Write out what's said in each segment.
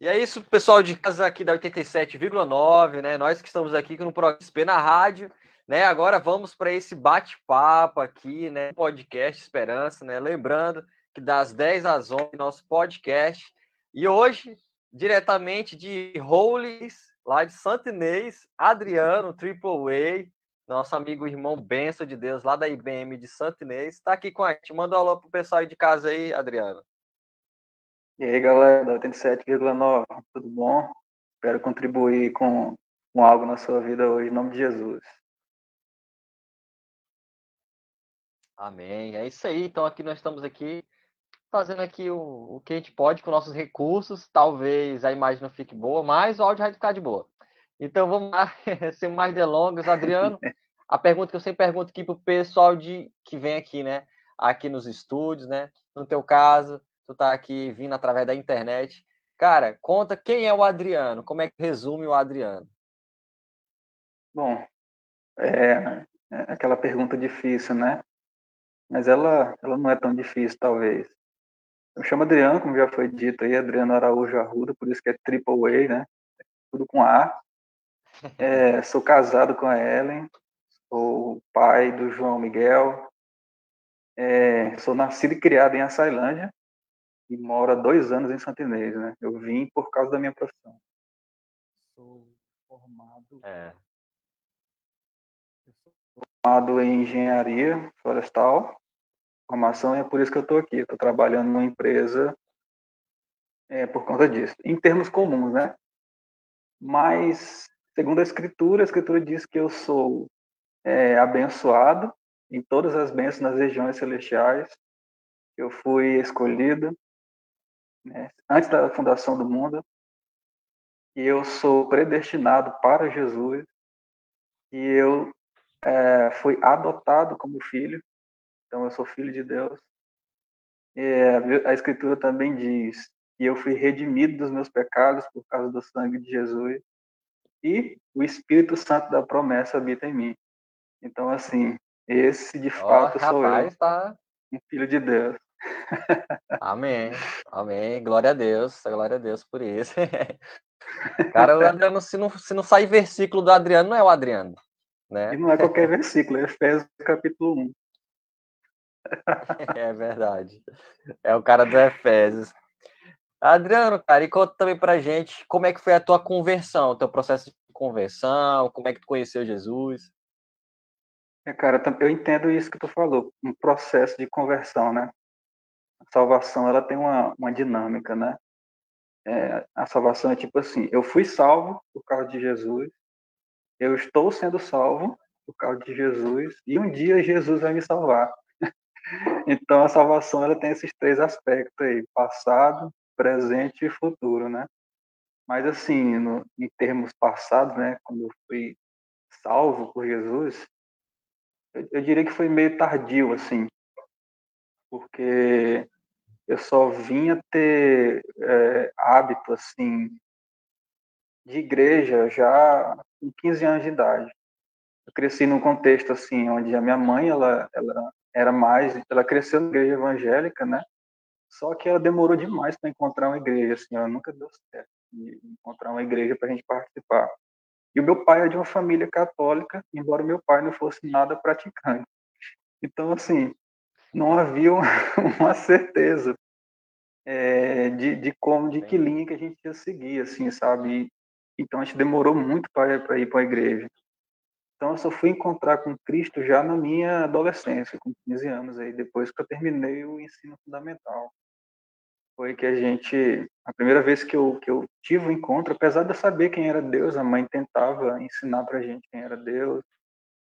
E é isso, pessoal de casa aqui da 87,9, né? Nós que estamos aqui no ProXP na rádio, né? Agora vamos para esse bate-papo aqui, né? Podcast Esperança, né? Lembrando que das 10 às 11 nosso podcast. E hoje, diretamente de Roles, lá de Santo Inês, Adriano, Triple A, nosso amigo irmão Benção de Deus, lá da IBM de Santo Inês, está aqui com a gente. Manda um alô pro pessoal aí de casa aí, Adriano. E aí, galera da 87,9, tudo bom? Espero contribuir com, com algo na sua vida hoje, em nome de Jesus. Amém. É isso aí. Então, aqui nós estamos aqui fazendo aqui o, o que a gente pode com nossos recursos. Talvez a imagem não fique boa, mas o áudio vai ficar de boa. Então, vamos lá, sem mais delongas. Adriano, a pergunta que eu sempre pergunto aqui para o pessoal de, que vem aqui, né? Aqui nos estúdios, né? No teu caso, tu tá aqui vindo através da internet. Cara, conta quem é o Adriano, como é que resume o Adriano? Bom, é, é aquela pergunta difícil, né? Mas ela, ela não é tão difícil, talvez. Eu chamo Adriano, como já foi dito aí, Adriano Araújo Arruda, por isso que é Triple A, né? Tudo com A. É, sou casado com a Ellen, sou pai do João Miguel, é, sou nascido e criado em Açailândia, e moro há dois anos em Santa Inês, né? Eu vim por causa da minha profissão. Sou formado. É. sou formado em engenharia florestal. Formação é por isso que eu estou aqui. Estou trabalhando numa empresa é, por conta disso. Em termos comuns, né? Mas, segundo a Escritura, a Escritura diz que eu sou é, abençoado em todas as bênçãos nas regiões celestiais. Eu fui escolhido né, antes da fundação do mundo, e eu sou predestinado para Jesus, e eu é, fui adotado como filho, então eu sou filho de Deus. E a Escritura também diz que eu fui redimido dos meus pecados por causa do sangue de Jesus, e o Espírito Santo da promessa habita em mim. Então, assim, esse de fato oh, sou rapaz, eu, tá... um filho de Deus. Amém. Amém. Glória a Deus. Glória a Deus por isso. Cara, o Adriano, se não, se não sair versículo do Adriano, não é o Adriano. Né? E não é qualquer versículo, é Efésios capítulo 1. É verdade. É o cara do Efésios. Adriano, cara, e conta também pra gente como é que foi a tua conversão, o teu processo de conversão, como é que tu conheceu Jesus? É, cara, eu entendo isso que tu falou, um processo de conversão, né? Salvação ela tem uma, uma dinâmica, né? É, a salvação é tipo assim: eu fui salvo por causa de Jesus, eu estou sendo salvo por causa de Jesus e um dia Jesus vai me salvar. então a salvação ela tem esses três aspectos aí: passado, presente e futuro, né? Mas assim, no, em termos passados, né, quando eu fui salvo por Jesus, eu, eu diria que foi meio tardio, assim, porque eu só vinha ter é, hábito assim de igreja já com 15 anos de idade. Eu cresci num contexto assim onde a minha mãe ela, ela era mais, ela cresceu na igreja evangélica, né? Só que ela demorou demais para encontrar uma igreja, assim, ela nunca deu certo de encontrar uma igreja para a gente participar. E o meu pai é de uma família católica, embora meu pai não fosse nada praticante. Então, assim, não havia uma certeza é, de, de como, de que linha que a gente ia seguir, assim, sabe? Então a gente demorou muito para ir para a igreja. Então eu só fui encontrar com Cristo já na minha adolescência, com 15 anos aí, depois que eu terminei o ensino fundamental. Foi que a gente, a primeira vez que eu, que eu tive o um encontro, apesar de eu saber quem era Deus, a mãe tentava ensinar para a gente quem era Deus.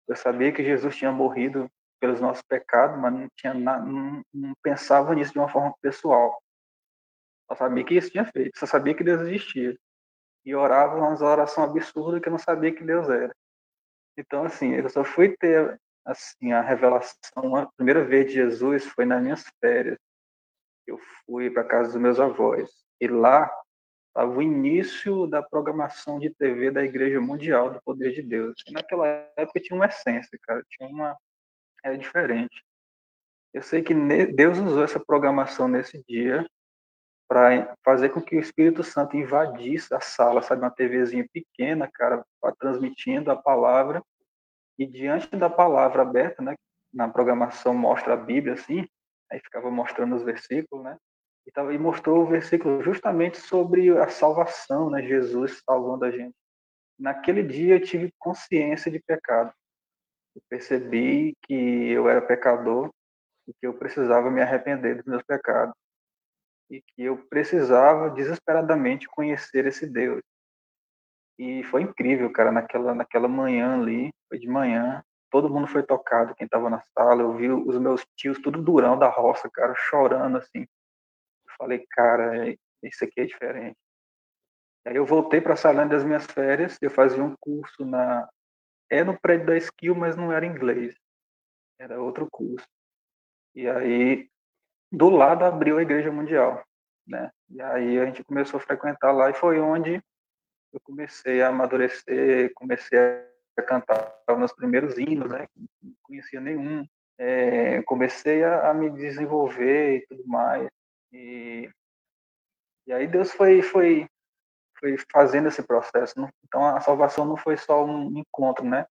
Eu sabia que Jesus tinha morrido pelos nossos pecados, mas não, tinha, não, não pensava nisso de uma forma pessoal. Só sabia que isso tinha feito, só sabia que Deus existia. E orava umas orações absurdas que eu não sabia que Deus era. Então, assim, eu só fui ter assim, a revelação, a primeira vez de Jesus foi nas minhas férias. Eu fui para casa dos meus avós. E lá estava o início da programação de TV da Igreja Mundial do Poder de Deus. E naquela época tinha uma essência, cara. Tinha uma é diferente. Eu sei que Deus usou essa programação nesse dia para fazer com que o Espírito Santo invadisse a sala, sabe, uma TVzinha pequena, cara, transmitindo a palavra, e diante da palavra aberta, né, na programação mostra a Bíblia assim, aí ficava mostrando os versículos, né, e, tava, e mostrou o versículo justamente sobre a salvação, né, Jesus salvando a gente. Naquele dia eu tive consciência de pecado. Eu percebi que eu era pecador e que eu precisava me arrepender dos meus pecados e que eu precisava desesperadamente conhecer esse Deus. E foi incrível, cara, naquela naquela manhã ali, foi de manhã, todo mundo foi tocado, quem estava na sala, eu vi os meus tios tudo durão da roça, cara, chorando assim. Eu falei, cara, isso aqui é diferente. Aí eu voltei para a sala das minhas férias, eu fazia um curso na é no prédio da Skill, mas não era inglês. Era outro curso. E aí do lado abriu a Igreja Mundial, né? E aí a gente começou a frequentar lá e foi onde eu comecei a amadurecer, comecei a cantar os meus primeiros hinos, né? Não conhecia nenhum. É, comecei a, a, me desenvolver e tudo mais. E, e aí Deus foi, foi, foi fazendo esse processo. Então a salvação não foi só um encontro, né?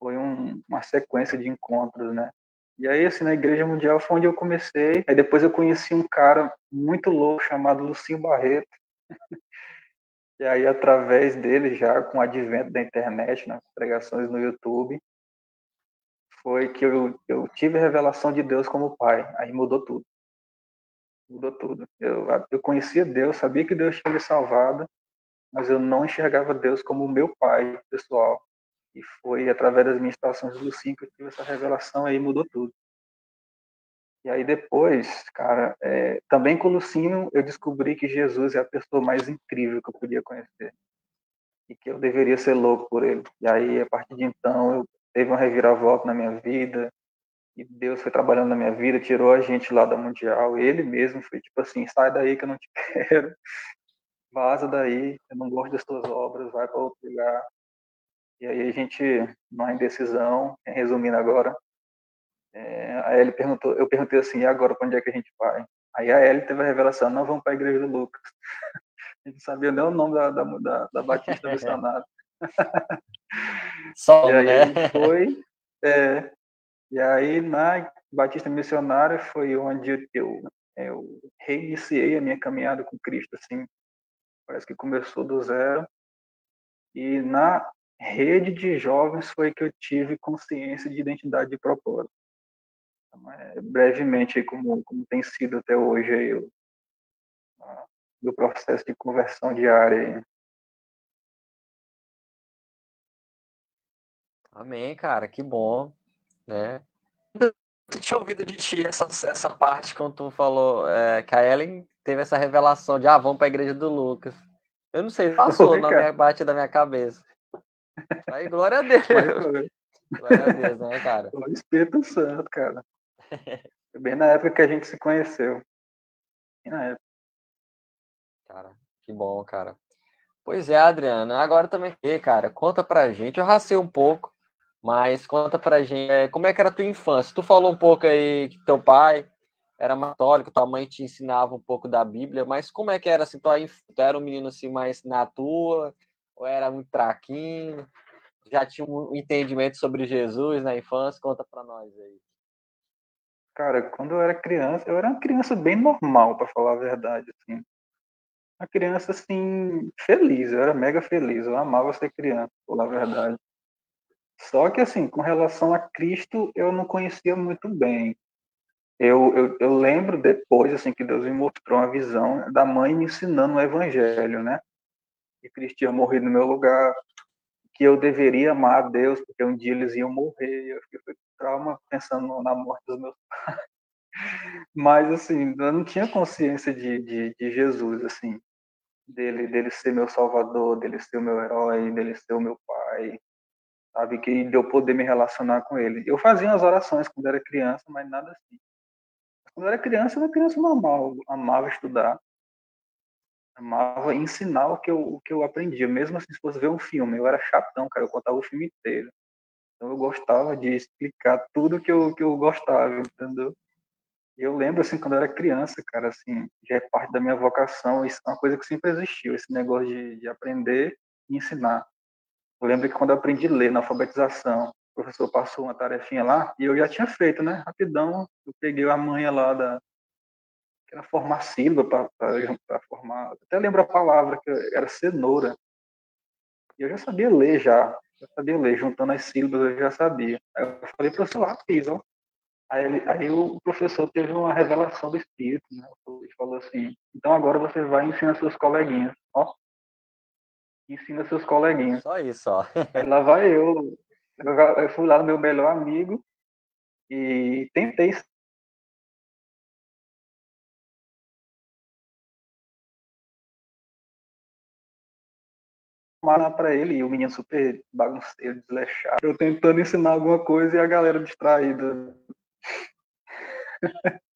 Foi um, uma sequência de encontros, né? E aí, assim, na Igreja Mundial foi onde eu comecei. Aí depois eu conheci um cara muito louco chamado Lucinho Barreto. e aí, através dele, já com o advento da internet, nas pregações no YouTube, foi que eu, eu tive a revelação de Deus como pai. Aí mudou tudo. Mudou tudo. Eu, eu conhecia Deus, sabia que Deus tinha me salvado, mas eu não enxergava Deus como meu pai pessoal. E foi através das minhas estações do Lucinho que eu tive essa revelação aí, mudou tudo. E aí depois, cara, é, também com o Lucinho eu descobri que Jesus é a pessoa mais incrível que eu podia conhecer. E que eu deveria ser louco por ele. E aí, a partir de então, eu teve uma reviravolta na minha vida. E Deus foi trabalhando na minha vida, tirou a gente lá da Mundial. Ele mesmo foi tipo assim: sai daí que eu não te quero. Vaza daí, eu não gosto das tuas obras, vai para outro lugar. E aí a gente, numa indecisão, resumindo agora, é, a Ellie perguntou, eu perguntei assim, e agora para onde é que a gente vai? Aí a Ellie teve a revelação, não vamos para a igreja do Lucas. a gente sabia nem o nome da, da, da, da Batista Missionária. Só, e aí né? a gente foi, é, e aí na Batista Missionária foi onde eu, eu reiniciei a minha caminhada com Cristo, assim, parece que começou do zero. E na rede de jovens foi que eu tive consciência de identidade de propósito. Então, é, brevemente, como, como tem sido até hoje aí, o do processo de conversão diária. Amém, cara, que bom, né? Eu tinha ouvido de ti essa, essa parte quando tu falou é, que a Ellen teve essa revelação de ah, vamos para a igreja do Lucas. Eu não sei, passou Oi, na minha parte da minha cabeça. Aí, glória a Deus. glória a Deus, né, cara? O Espírito Santo, cara. Bem na época que a gente se conheceu. Bem na época. Cara, que bom, cara. Pois é, Adriana. Agora também, cara, conta pra gente. Eu racei um pouco, mas conta pra gente é, como é que era a tua infância. Tu falou um pouco aí que teu pai era católico, tua mãe te ensinava um pouco da Bíblia, mas como é que era assim, tu, era um menino assim mais na tua, ou era muito traquinho? Já tinha um entendimento sobre Jesus na infância? Conta para nós aí. Cara, quando eu era criança, eu era uma criança bem normal, para falar a verdade, assim. Uma criança, assim, feliz, eu era mega feliz, eu amava ser criança, para falar a verdade. Só que, assim, com relação a Cristo, eu não conhecia muito bem. Eu, eu, eu lembro depois, assim, que Deus me mostrou uma visão da mãe me ensinando o evangelho, né? que Cristo tinha morrido no meu lugar, que eu deveria amar a Deus, porque um dia eles iam morrer. Eu fiquei trauma pensando na morte dos meus pais. Mas, assim, eu não tinha consciência de, de, de Jesus, assim, dele, dele ser meu salvador, dele ser o meu herói, dele ser o meu pai, sabe? Que de eu poder me relacionar com ele. Eu fazia umas orações quando era criança, mas nada assim. Quando eu era criança, eu era criança normal, amava estudar amava ensinar o que eu, o que eu aprendia. Mesmo assim, se fosse ver um filme, eu era chatão, cara, eu contava o filme inteiro. Então eu gostava de explicar tudo que eu, que eu gostava, entendeu? Eu lembro, assim, quando eu era criança, cara, assim, já é parte da minha vocação, isso é uma coisa que sempre existiu, esse negócio de, de aprender e ensinar. Eu lembro que quando eu aprendi a ler na alfabetização, o professor passou uma tarefinha lá, e eu já tinha feito, né, rapidão, eu peguei a manha lá da, que era formar sílaba para formar, até lembro a palavra, que era cenoura. E eu já sabia ler já, já sabia ler, juntando as sílabas eu já sabia. Aí eu falei, professor, lá fiz, ó. Aí, ele, aí o professor teve uma revelação do Espírito, né? Ele falou assim, então agora você vai ensinar seus coleguinhas, ó. Ensina seus coleguinhas. Só isso, ó. aí lá vai eu. Eu fui lá no meu melhor amigo e tentei para ele e o menino super bagunceiro, desleixado. Eu tentando ensinar alguma coisa e a galera distraída.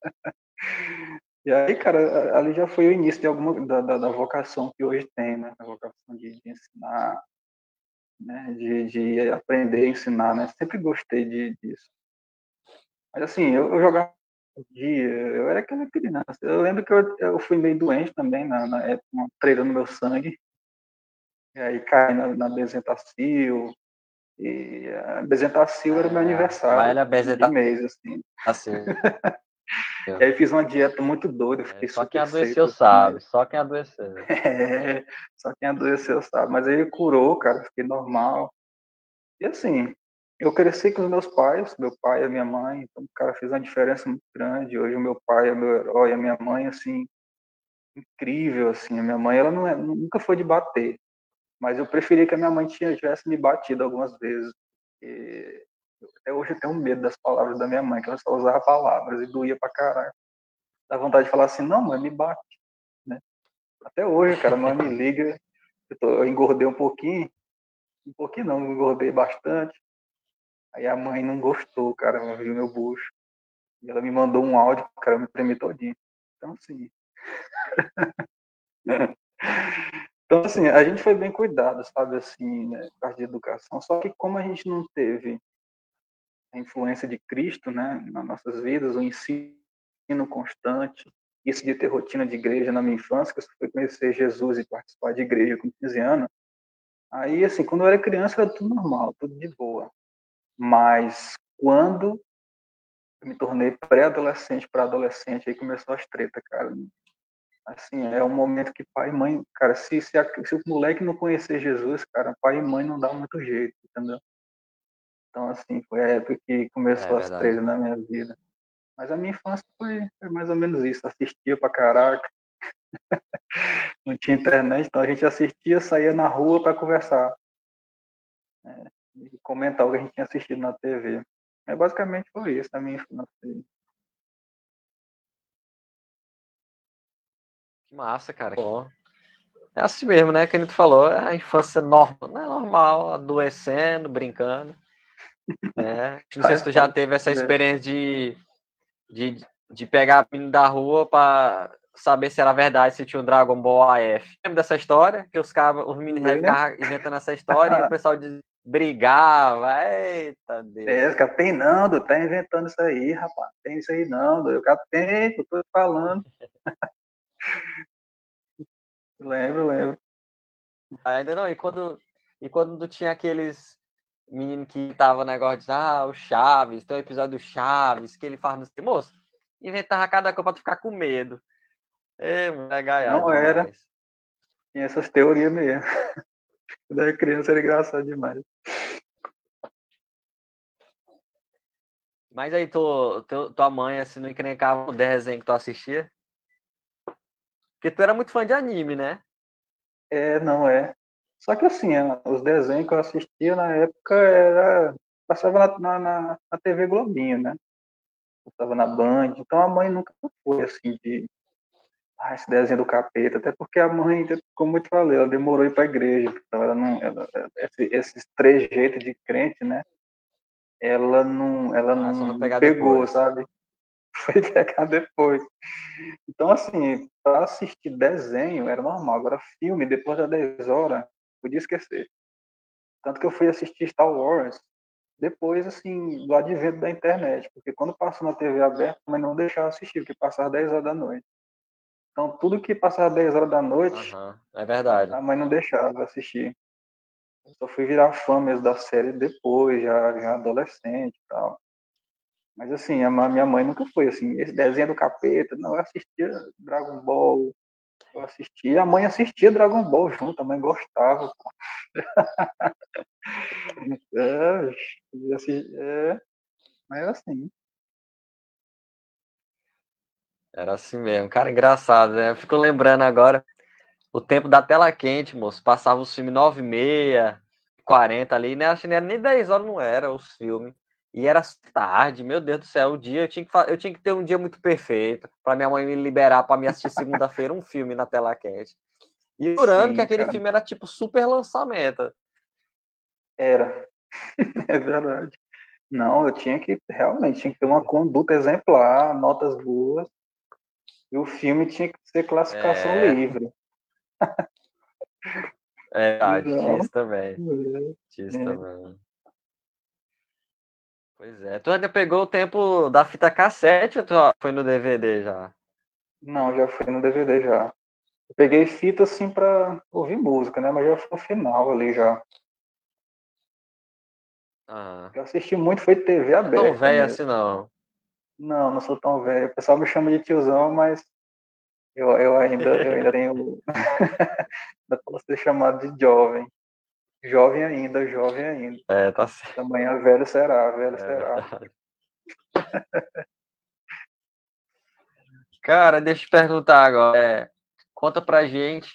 e aí, cara, ali já foi o início de alguma da, da, da vocação que hoje tem, né? A vocação de, de ensinar, né? De, de, aprender a ensinar, né? Sempre gostei de, disso. Mas assim, eu, eu jogava dia, eu era aquela criança. Eu lembro que eu, eu fui meio doente também na, na época, uma treira no meu sangue. E aí cai na, na Bezentacil, e a Bezentacil era meu ah, aniversário. Vai Bezenta... de mês, assim. Assim. e aí fiz uma dieta muito doida. Fiquei é, só quem adoeceu seco, sabe, assim. só quem adoeceu. É, só quem adoeceu sabe. Mas aí curou, cara, fiquei normal. E assim, eu cresci com os meus pais, meu pai e a minha mãe, então o cara fez uma diferença muito grande. Hoje o meu pai é meu herói, a minha mãe, assim, incrível, assim. A minha mãe, ela não é, nunca foi de bater. Mas eu preferia que a minha mãe tivesse me batido algumas vezes. E até hoje eu tenho medo das palavras da minha mãe, que ela só usava palavras e doía pra caralho. Dá vontade de falar assim, não, mãe, me bate. Né? Até hoje, cara, mãe me liga, eu, tô, eu engordei um pouquinho, um pouquinho não, engordei bastante. Aí a mãe não gostou, cara, ela viu meu bucho. E ela me mandou um áudio, cara, eu me tremi todinho. Então, assim. Então, assim, a gente foi bem cuidado, sabe, assim, né, parte de educação, só que como a gente não teve a influência de Cristo, né, nas nossas vidas, o ensino constante, isso de ter rotina de igreja na minha infância, que eu fui conhecer Jesus e participar de igreja com 15 anos, aí, assim, quando eu era criança era tudo normal, tudo de boa. Mas quando eu me tornei pré-adolescente para adolescente, aí começou as tretas, cara. Assim, é um momento que pai e mãe, cara, se, se, se o moleque não conhecer Jesus, cara, pai e mãe não dá muito jeito, entendeu? Então, assim, foi a época que começou é, as três na minha vida. Mas a minha infância foi, foi mais ou menos isso. Assistia pra caraca. não tinha internet, então a gente assistia, saía na rua para conversar. É, e comentar o que a gente tinha assistido na TV. É, basicamente foi isso a minha infância. Massa, cara. Bom. É assim mesmo, né? Que a gente falou, é a infância normal, não é normal, adoecendo, brincando. Né? Não sei se tu já teve essa experiência de, de, de pegar a menina da rua para saber se era verdade, se tinha um Dragon Ball AF. Lembra dessa história? Que os, cabos, os meninos ficavam inventando essa história e o pessoal de, brigava. Eita Deus. É, o capitão Nando, tá inventando isso aí, rapaz. Tem isso aí, não. Eu capitão, eu tô falando. lembro, lembro. Ainda não, e quando, e quando tinha aqueles menino que tava negócio de ah, o Chaves, tem o episódio do Chaves, que ele faz no moço, inventava cada coisa pra tu ficar com medo. É, é gaiado, Não era. Tinha essas teorias mesmo. Quando era criança era engraçado demais. Mas aí, tu, tu, tua mãe, assim, não encrencava o desenho que tu assistia? Porque tu era muito fã de anime, né? É, não é. Só que assim, os desenhos que eu assistia na época era. Passava na, na, na TV Globinho, né? Passava na Band. Então a mãe nunca foi assim de. Ah, esse desenho do capeta. Até porque a mãe, como eu te falei, ela demorou a ir pra igreja. Então ela não. Ela, esse, esses três jeitos de crente, né? Ela não. Ela ah, não pegou, depois. sabe? foi pegar depois. Então, assim, para assistir desenho era normal. Agora, filme, depois das 10 horas, podia esquecer. Tanto que eu fui assistir Star Wars. depois, assim, do advento da internet, porque quando passou na TV aberta, mas não deixava assistir, porque passava 10 horas da noite. Então, tudo que passava 10 horas da noite, uhum. é verdade. a mãe não deixava assistir. Eu só fui virar fã mesmo da série depois, já, já adolescente e tal. Mas assim, a minha mãe nunca foi assim, esse desenho do capeta, não, eu assistia Dragon Ball, eu assistia, a mãe assistia Dragon Ball junto, a mãe gostava. é, assim, é, mas assim. Era assim mesmo, cara, engraçado, né? Eu fico lembrando agora o tempo da tela quente, moço. Passava os filmes 9 e meia, 40 ali, né? Acho que era nem 10 horas, não era os filmes. E era tarde, meu Deus do céu, o dia eu tinha que, eu tinha que ter um dia muito perfeito para minha mãe me liberar para me assistir segunda-feira um filme na tela quente. E jurando que aquele cara. filme era tipo super lançamento. Era. é verdade. Não, eu tinha que realmente tinha que ter uma conduta exemplar, notas boas. E o filme tinha que ser classificação é... livre. é, ah, isso também. Isso é. também. Pois é. Tu ainda pegou o tempo da fita cassete ou tu foi no DVD já? Não, já fui no DVD já. Eu peguei fita assim pra ouvir música, né? Mas já foi no final ali já. Ah. Eu assisti muito, foi TV aberta. Não tão velho assim não. Não, não sou tão velho. O pessoal me chama de tiozão, mas eu, eu ainda eu ainda tenho. ainda posso ser chamado de jovem. Jovem ainda, jovem ainda. É, tá certo. Amanhã velho será, velho é, será. Cara, deixa eu te perguntar agora. É, conta pra gente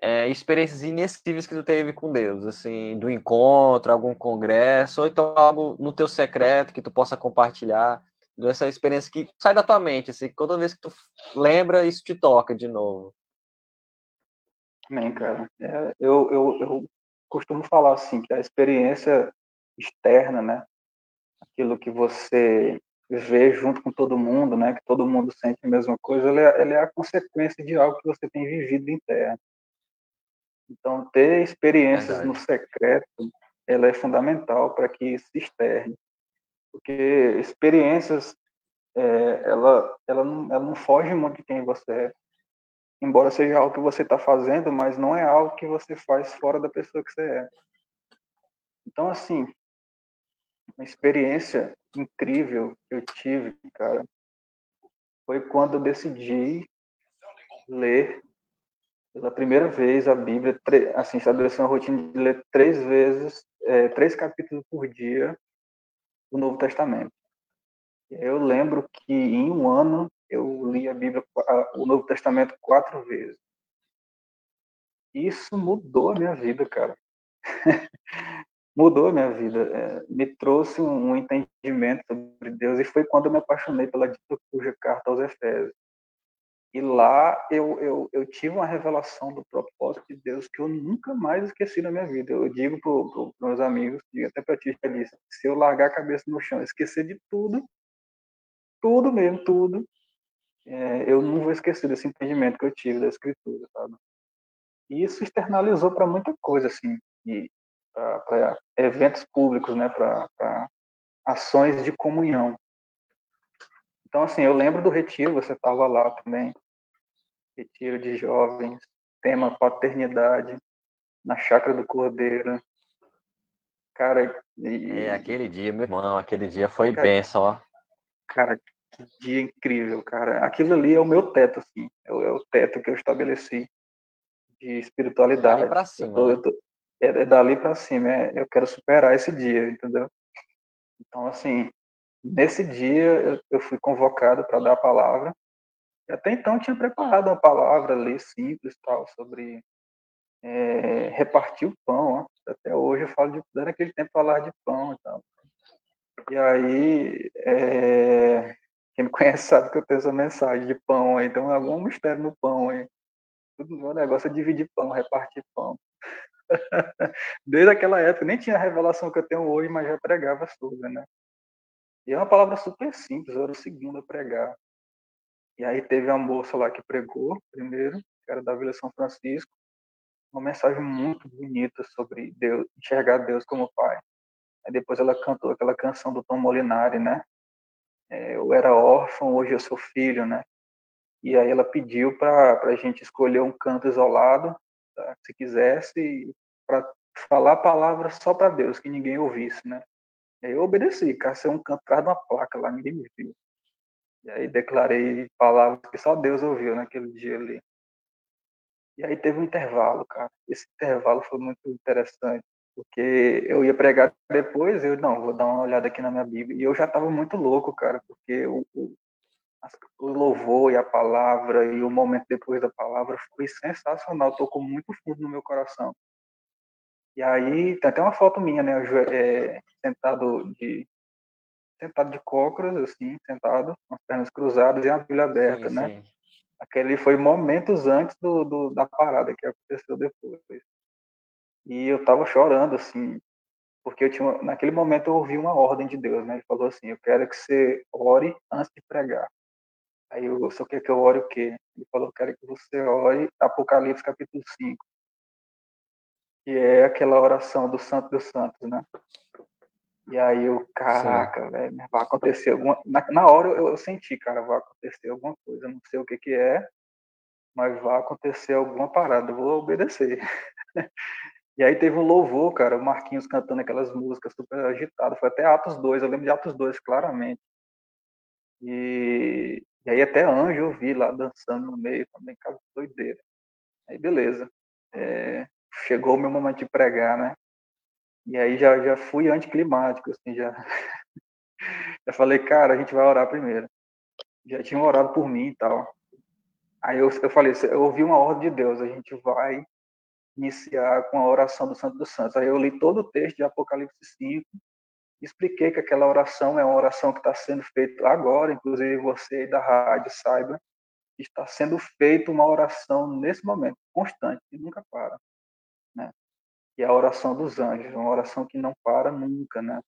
é, experiências inesquecíveis que tu teve com Deus, assim, do encontro, algum congresso, ou então algo no teu secreto que tu possa compartilhar, dessa experiência que sai da tua mente, assim, toda vez que tu lembra, isso te toca de novo. Amém, cara. É, eu, eu, eu costumo falar assim que a experiência externa, né, aquilo que você vê junto com todo mundo, né, que todo mundo sente a mesma coisa, ela é, ela é a consequência de algo que você tem vivido interno. Então, ter experiências Verdade. no secreto, ela é fundamental para que isso se externe, porque experiências, é, ela, ela, não, ela não foge muito de quem você é embora seja algo que você está fazendo, mas não é algo que você faz fora da pessoa que você é. Então, assim, uma experiência incrível que eu tive, cara, foi quando eu decidi ler pela primeira vez a Bíblia, assim, estabelecer uma rotina de ler três vezes, é, três capítulos por dia do Novo Testamento. Eu lembro que em um ano eu li a Bíblia, o Novo Testamento quatro vezes. Isso mudou a minha vida, cara. mudou a minha vida. É, me trouxe um, entendimento sobre Deus e foi quando eu me apaixonei pela cuja carta aos Efésios. E lá eu, eu, eu tive uma revelação do propósito de Deus que eu nunca mais esqueci na minha vida. Eu digo para meus amigos, digo até para ti, Feliz, se eu largar a cabeça no chão, esquecer de tudo, tudo mesmo, tudo, é, eu não vou esquecer desse entendimento que eu tive da escritura, sabe? E isso externalizou para muita coisa, assim, para eventos públicos, né, para ações de comunhão. Então, assim, eu lembro do retiro, você estava lá também, retiro de jovens, tema paternidade, na chácara do Cordeiro. Cara, e... é aquele dia, meu irmão, aquele dia foi cara, benção, ó. Cara, que dia incrível, cara. Aquilo ali é o meu teto, assim. É o, é o teto que eu estabeleci de espiritualidade. Dali pra cima. Eu tô, eu tô, é, é, dali para cima. É, eu quero superar esse dia, entendeu? Então, assim, nesse dia eu, eu fui convocado para dar a palavra. E até então eu tinha preparado uma palavra ali, simples, tal, sobre é, repartir o pão. Ó. Até hoje eu falo de, naquele tempo, falar de pão e tal. E aí, é, quem me conhece sabe que eu tenho essa mensagem de pão aí, então algum mistério no pão aí. Tudo meu negócio é dividir pão, repartir pão. Desde aquela época, nem tinha a revelação que eu tenho hoje, mas já pregava sobre, né? E é uma palavra super simples, eu era o segundo a pregar. E aí teve uma moça lá que pregou primeiro, que era da Vila São Francisco, uma mensagem muito bonita sobre Deus, enxergar Deus como Pai. Aí depois ela cantou aquela canção do Tom Molinari, né? É, eu era órfão, hoje eu sou filho, né? E aí ela pediu para a gente escolher um canto isolado, tá? se quisesse, para falar palavras só para Deus, que ninguém ouvisse, né? Eu obedeci, cacei um canto atrás de uma placa lá, ninguém me viu. E aí declarei palavras que só Deus ouviu naquele dia ali. E aí teve um intervalo, cara. Esse intervalo foi muito interessante, porque eu ia pregar depois, eu não, vou dar uma olhada aqui na minha Bíblia. E eu já estava muito louco, cara, porque o, o, o louvor e a palavra e o momento depois da palavra foi sensacional, tocou muito fundo no meu coração. E aí tem até uma foto minha, né, é, sentado de sentado de cócoras, assim, sentado, com as pernas cruzadas e a Bíblia aberta, sim, né? Sim. Aquele foi momentos antes do, do, da parada que aconteceu depois. E eu tava chorando, assim, porque eu tinha, naquele momento eu ouvi uma ordem de Deus, né? Ele falou assim: Eu quero que você ore antes de pregar. Aí eu, só quer que eu ore o quê? Ele falou: Eu quero que você ore Apocalipse capítulo 5, que é aquela oração do Santo dos Santos, né? E aí eu, caraca, velho, vai acontecer alguma. Na, na hora eu, eu, senti, cara, vai acontecer alguma coisa, não sei o que que é, mas vai acontecer alguma parada, eu vou obedecer. e aí teve um louvor, cara, o Marquinhos cantando aquelas músicas super agitadas, foi até Atos 2, eu lembro de Atos 2 claramente. E, e aí até anjo eu vi lá dançando no meio, também, cara, doideira. Aí beleza. É, chegou o meu momento de pregar, né? E aí já, já fui anticlimático, assim, já. já falei, cara, a gente vai orar primeiro. Já tinham orado por mim e tal. Aí eu, eu falei, eu ouvi uma ordem de Deus, a gente vai iniciar com a oração do Santo dos Santos. Aí eu li todo o texto de Apocalipse 5, expliquei que aquela oração é uma oração que está sendo feita agora, inclusive você da rádio saiba, está sendo feita uma oração nesse momento, constante, que nunca para. Né? e a oração dos anjos, uma oração que não para nunca, né?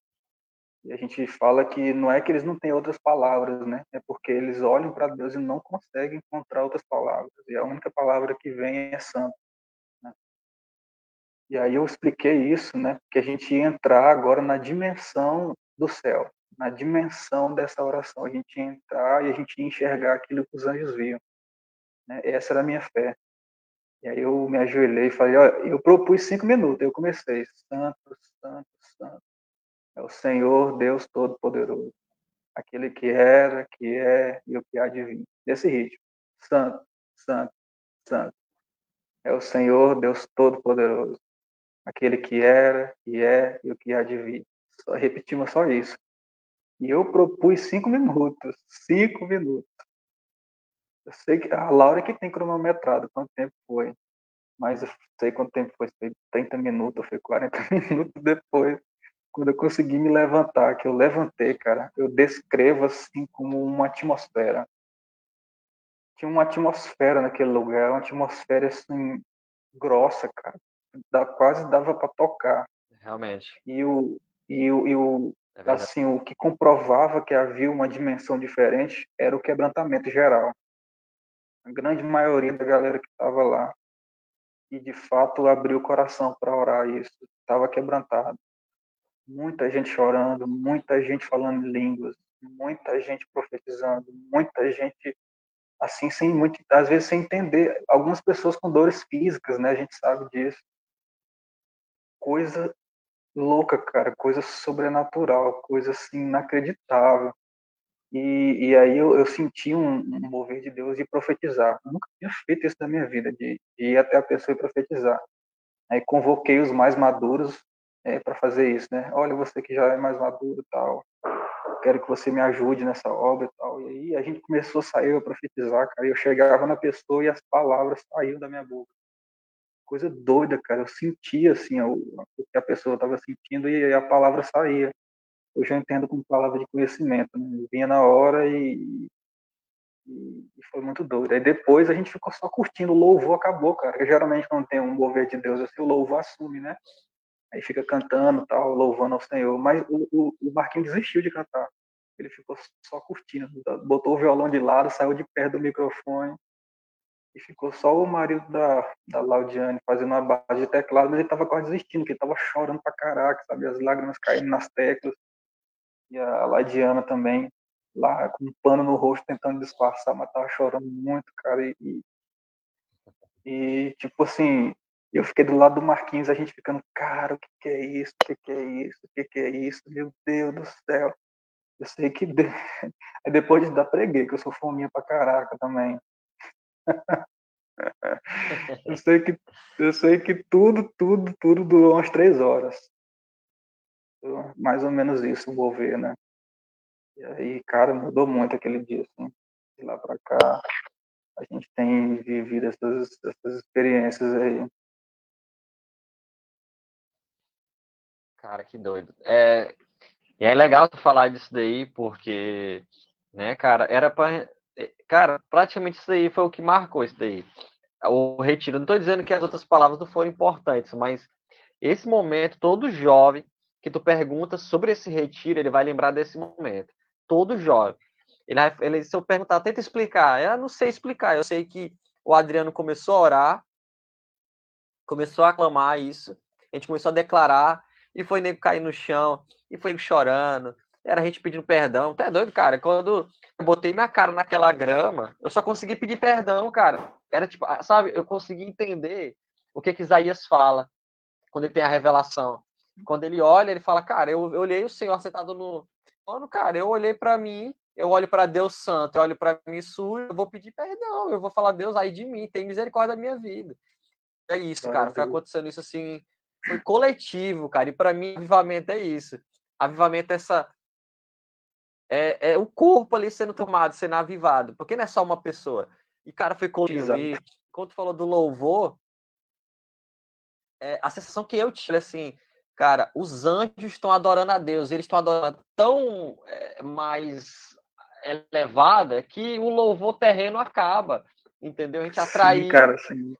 E a gente fala que não é que eles não têm outras palavras, né? É porque eles olham para Deus e não conseguem encontrar outras palavras. E a única palavra que vem é santo. E aí eu expliquei isso, né? Que a gente ia entrar agora na dimensão do céu, na dimensão dessa oração. A gente ia entrar e a gente ia enxergar aquilo que os anjos viam. Né? Essa era a minha fé. E aí eu me ajoelhei e falei, olha, eu propus cinco minutos, eu comecei, santo, santo, santo, é o Senhor Deus Todo-Poderoso, aquele que era, que é e o que há de vir, desse ritmo, santo, santo, santo, é o Senhor Deus Todo-Poderoso, aquele que era, que é e o que há de vir. Só repetimos só isso. E eu propus cinco minutos, cinco minutos. Eu sei que a Laura que tem cronometrado quanto tempo foi, mas eu sei quanto tempo foi, foi 30 minutos, foi 40 minutos depois, quando eu consegui me levantar, que eu levantei, cara, eu descrevo assim como uma atmosfera. Tinha uma atmosfera naquele lugar, uma atmosfera assim grossa, cara, da, quase dava para tocar. Realmente. E o e o, e o é assim, o que comprovava que havia uma dimensão diferente era o quebrantamento geral a grande maioria da galera que estava lá e de fato abriu o coração para orar isso estava quebrantado muita gente chorando muita gente falando línguas muita gente profetizando muita gente assim sem muito às vezes sem entender algumas pessoas com dores físicas né a gente sabe disso coisa louca cara coisa sobrenatural coisa assim inacreditável e, e aí eu, eu senti um, um, mover de Deus de profetizar. Eu nunca tinha feito isso na minha vida, de, de ir até a pessoa e profetizar. Aí convoquei os mais maduros é, para fazer isso, né? Olha, você que já é mais maduro tal, quero que você me ajude nessa obra e tal. E aí a gente começou a sair a profetizar, cara. Eu chegava na pessoa e as palavras saíam da minha boca. Coisa doida, cara. Eu sentia assim o, o que a pessoa estava sentindo e a palavra saía hoje eu entendo como palavra de conhecimento. Né? Vinha na hora e, e, foi muito doido. Aí depois a gente ficou só curtindo, o louvor acabou, cara. Geralmente quando tem um mover de Deus assim, o louvor assume, né? Aí fica cantando tal, louvando ao Senhor. Mas o, o, o Marquinhos desistiu de cantar. Ele ficou só curtindo. Botou o violão de lado, saiu de perto do microfone e ficou só o marido da, da Laudiane fazendo uma base de teclado, mas ele tava quase desistindo, porque ele tava chorando pra caraca, sabe? As lágrimas caindo nas teclas. E a Laudiana também, lá com um pano no rosto, tentando disfarçar, mas tava chorando muito, cara. E, e tipo assim, eu fiquei do lado do Marquinhos, a gente ficando, cara, o que, que é isso? O que, que é isso? O que, que é isso? Meu Deus do céu. Eu sei que. De... Aí depois da preguei, que eu sou fominha pra caraca também. Eu sei que eu sei que tudo, tudo, tudo durou umas três horas. Mais ou menos isso, vou ver, né? E aí, cara, mudou muito aquele dia, assim. De lá pra cá, a gente tem vivido essas, essas experiências aí. Cara, que doido. É, e é legal tu falar disso daí, porque, né, cara, era para Cara, praticamente isso daí foi o que marcou isso daí. O retiro. Não estou dizendo que as outras palavras não foram importantes, mas esse momento, todo jovem que tu pergunta sobre esse retiro, ele vai lembrar desse momento. Todo jovem. Ele, ele se eu perguntar, tenta explicar. Eu não sei explicar. Eu sei que o Adriano começou a orar, começou a aclamar isso, a gente começou a declarar, e foi nego cair no chão, e foi chorando, era a gente pedindo perdão. É doido, cara? Quando eu botei minha cara naquela grama, eu só consegui pedir perdão, cara. Era tipo, ah, sabe, eu consegui entender o que que Isaías fala quando ele tem a revelação. Quando ele olha, ele fala, cara, eu, eu olhei o Senhor sentado no. Mano, cara, eu olhei para mim, eu olho para Deus Santo, eu olho para mim sujo, eu vou pedir perdão, eu vou falar, Deus, aí de mim, tem misericórdia da minha vida. É isso, cara, foi acontecendo isso assim, foi coletivo, cara, e para mim, avivamento é isso. Avivamento é essa. É, é o corpo ali sendo tomado, sendo avivado, porque não é só uma pessoa. E, cara, foi. E quando falou do louvor, é, a sensação que eu tive, assim, cara, os anjos estão adorando a Deus, eles estão adorando tão é, mais elevada que o louvor terreno acaba entendeu? A gente atrair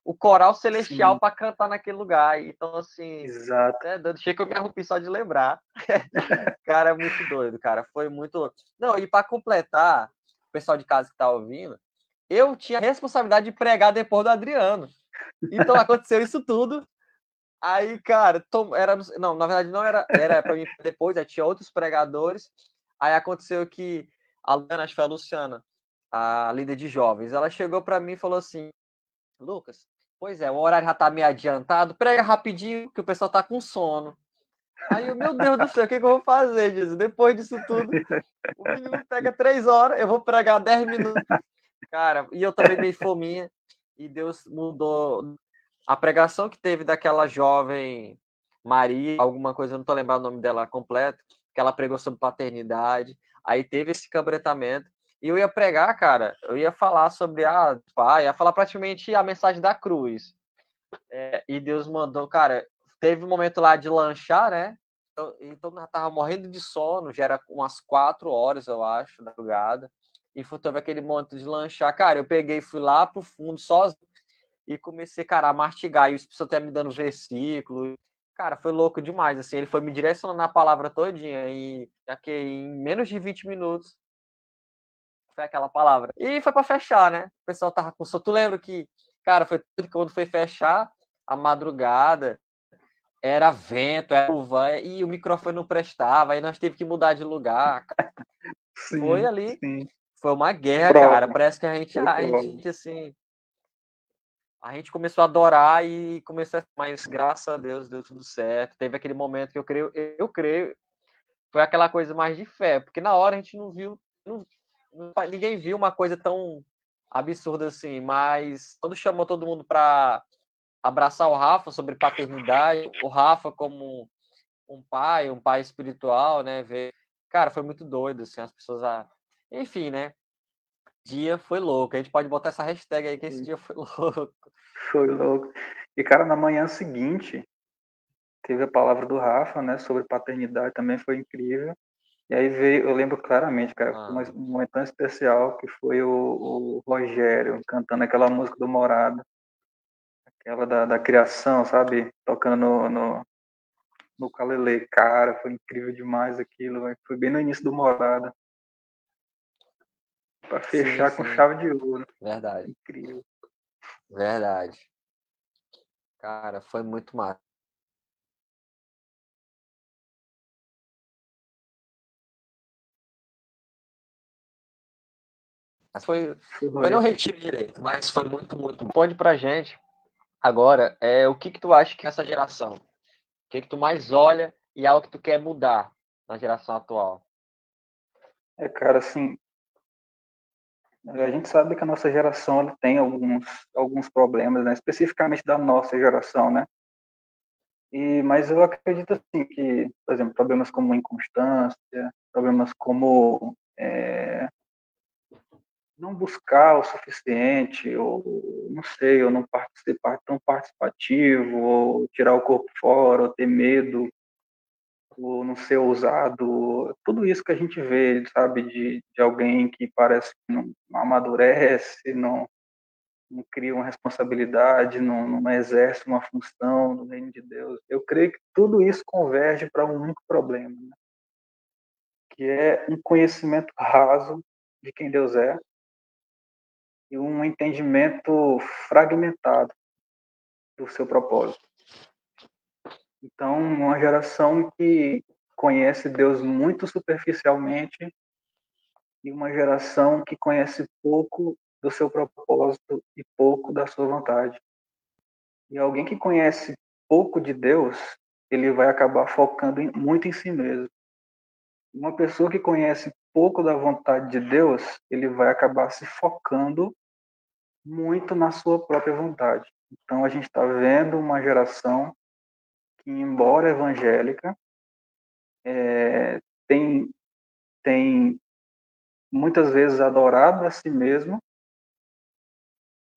o coral celestial para cantar naquele lugar. Então, assim, Exato. É, deixei que eu me arrupi só de lembrar. cara, é muito doido, cara. Foi muito. Não, e para completar, o pessoal de casa que tá ouvindo, eu tinha a responsabilidade de pregar depois do Adriano. Então aconteceu isso tudo. Aí, cara, tom... era não, na verdade não era, era para mim depois, tinha outros pregadores. Aí aconteceu que a Luana, acho que foi a Luciana, a líder de jovens, ela chegou para mim e falou assim: Lucas, pois é, o horário já tá meio adiantado, prega rapidinho que o pessoal tá com sono. Aí eu, meu Deus do céu, o que, que eu vou fazer, Jesus? Depois disso tudo, o menino pega três horas, eu vou pregar dez minutos. Cara, e eu também dei fominha, e Deus mudou a pregação que teve daquela jovem Maria, alguma coisa, eu não tô lembrando o nome dela completo, que ela pregou sobre paternidade. Aí teve esse cabretamento. E eu ia pregar, cara, eu ia falar sobre a pai, ia falar praticamente a mensagem da cruz. É, e Deus mandou, cara, teve um momento lá de lanchar, né? Então, então eu tava morrendo de sono, já era umas quatro horas, eu acho, da madrugada. E foi teve aquele momento de lanchar. Cara, eu peguei, fui lá pro fundo sozinho e comecei, cara, a mastigar. E o Espírito até me dando versículo. Cara, foi louco demais, assim. Ele foi me direcionando na palavra todinha. E aqui em menos de 20 minutos foi aquela palavra. E foi para fechar, né? O pessoal tava com sono. Tu lembra que, cara, foi tudo quando foi fechar, a madrugada, era vento, era uva, e o microfone não prestava, aí nós tivemos que mudar de lugar. Sim, foi ali. Sim. Foi uma guerra, Prova. cara. Parece que a gente, a gente, assim. A gente começou a adorar e começou a. Mas graças a Deus deu tudo certo. Teve aquele momento que eu creio, eu creio, foi aquela coisa mais de fé, porque na hora a gente não viu, não, ninguém viu uma coisa tão absurda assim, mas quando chamou todo mundo para abraçar o Rafa sobre paternidade, o Rafa como um pai, um pai espiritual, né, ver, cara, foi muito doido assim, as pessoas, a... enfim, né? Dia foi louco. A gente pode botar essa hashtag aí que esse dia foi louco. Foi louco. E cara, na manhã seguinte teve a palavra do Rafa, né, sobre paternidade, também foi incrível. E aí veio, eu lembro claramente, cara, ah. um momento tão especial que foi o, o, Rogério cantando aquela música do Morado, aquela da, da criação, sabe? Tocando no, no, no calelê. Cara, foi incrível demais aquilo, véio. foi bem no início do Morada. Pra fechar sim, sim. com chave de ouro. Verdade. Incrível. Verdade. Cara, foi muito massa. Mas foi, foi não retiro direito, mas foi muito, muito. Pode pra gente agora é o que que tu acha que é essa geração? O que que tu mais olha e é algo que tu quer mudar na geração atual? É, cara, assim, a gente sabe que a nossa geração ela tem alguns alguns problemas, né? Especificamente da nossa geração, né? E mas eu acredito assim que, por exemplo, problemas como inconstância, problemas como é, não buscar o suficiente, ou não sei, ou não participar tão participativo, ou tirar o corpo fora, ou ter medo, ou não ser ousado, tudo isso que a gente vê, sabe, de, de alguém que parece que não, não amadurece, não, não cria uma responsabilidade, não, não exerce uma função no reino de Deus. Eu creio que tudo isso converge para um único problema, né? que é um conhecimento raso de quem Deus é e um entendimento fragmentado do seu propósito. Então, uma geração que conhece Deus muito superficialmente e uma geração que conhece pouco do seu propósito e pouco da sua vontade. E alguém que conhece pouco de Deus, ele vai acabar focando muito em si mesmo. Uma pessoa que conhece pouco da vontade de Deus, ele vai acabar se focando muito na sua própria vontade. Então a gente está vendo uma geração que, embora evangélica, é, tem, tem muitas vezes adorado a si mesmo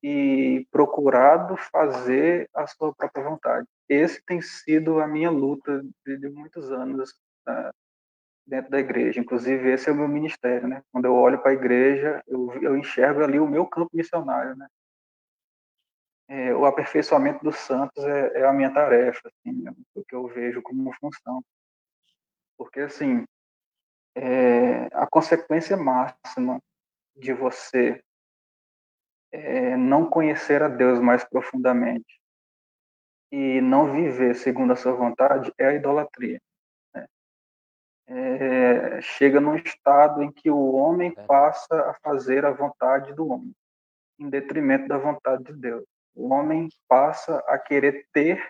e procurado fazer a sua própria vontade. Esse tem sido a minha luta de, de muitos anos uh, dentro da igreja. Inclusive, esse é o meu ministério, né? Quando eu olho para a igreja, eu, eu enxergo ali o meu campo missionário, né? É, o aperfeiçoamento dos santos é, é, a minha tarefa, assim, é o que eu vejo como função. Porque, assim, é, a consequência máxima de você é, não conhecer a Deus mais profundamente e não viver segundo a sua vontade é a idolatria é, chega num estado em que o homem é. passa a fazer a vontade do homem, em detrimento da vontade de Deus. O homem passa a querer ter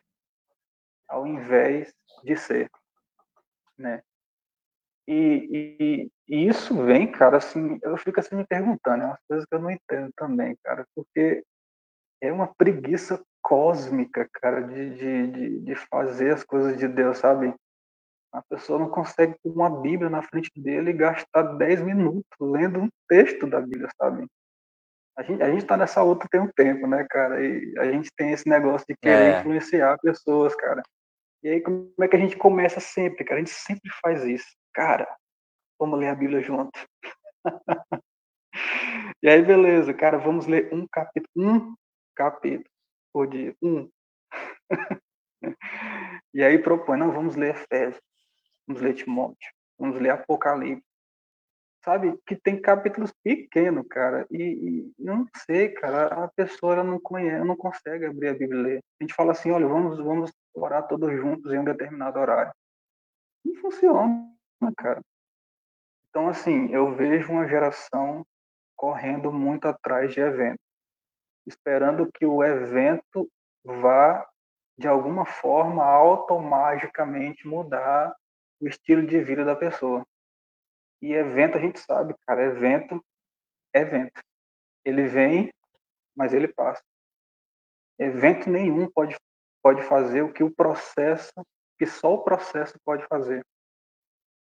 ao invés de ser, né? E, e, e, isso vem, cara, assim, eu fico assim me perguntando, é uma coisa que eu não entendo também, cara, porque é uma preguiça cósmica, cara, de, de, de, de fazer as coisas de Deus, sabe? A pessoa não consegue pôr uma Bíblia na frente dele e gastar 10 minutos lendo um texto da Bíblia, sabe? A gente a está nessa outra tem um tempo, né, cara? E a gente tem esse negócio de querer é. influenciar pessoas, cara. E aí, como é que a gente começa sempre, cara? A gente sempre faz isso. Cara, vamos ler a Bíblia junto. e aí, beleza, cara, vamos ler um capítulo, um capítulo por dia, um. e aí propõe, não, vamos ler Efésios vamos ler Timóteo, vamos ler Apocalipse. Sabe, que tem capítulos pequenos, cara, e, e não sei, cara, a pessoa não conhece, não consegue abrir a Bíblia e ler. A gente fala assim, olha, vamos, vamos orar todos juntos em um determinado horário. Não funciona, cara. Então, assim, eu vejo uma geração correndo muito atrás de eventos, esperando que o evento vá, de alguma forma, automaticamente mudar o estilo de vida da pessoa. E evento, a gente sabe, cara, evento é evento. Ele vem, mas ele passa. Evento nenhum pode, pode fazer o que o processo, que só o processo pode fazer.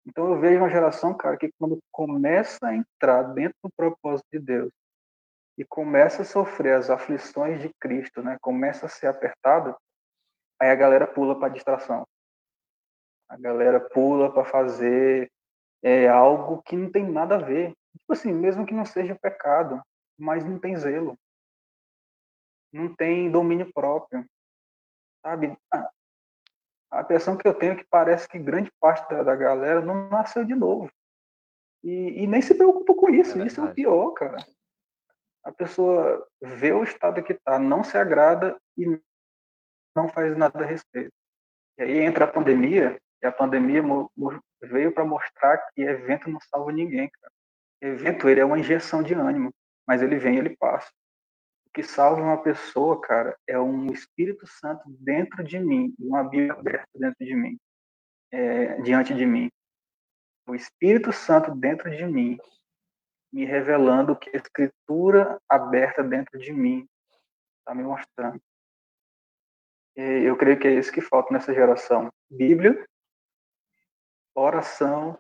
Então eu vejo uma geração, cara, que quando começa a entrar dentro do propósito de Deus e começa a sofrer as aflições de Cristo, né? Começa a ser apertado, aí a galera pula para distração. A galera pula para fazer é, algo que não tem nada a ver. Tipo assim, mesmo que não seja pecado, mas não tem zelo. Não tem domínio próprio. Sabe? A, impressão que eu tenho é que parece que grande parte da, da galera não nasceu de novo. E, e, nem se preocupa com isso. É isso é o pior, cara. a pessoa vê o estado que está, não se agrada e não faz nada a respeito. E aí entra a pandemia, e a pandemia veio para mostrar que evento não salva ninguém, cara. Evento, ele é uma injeção de ânimo, mas ele vem ele passa. O que salva uma pessoa, cara, é um Espírito Santo dentro de mim, uma Bíblia aberta dentro de mim, é, diante de mim. O Espírito Santo dentro de mim, me revelando que a Escritura aberta dentro de mim está me mostrando. E eu creio que é isso que falta nessa geração: Bíblia, oração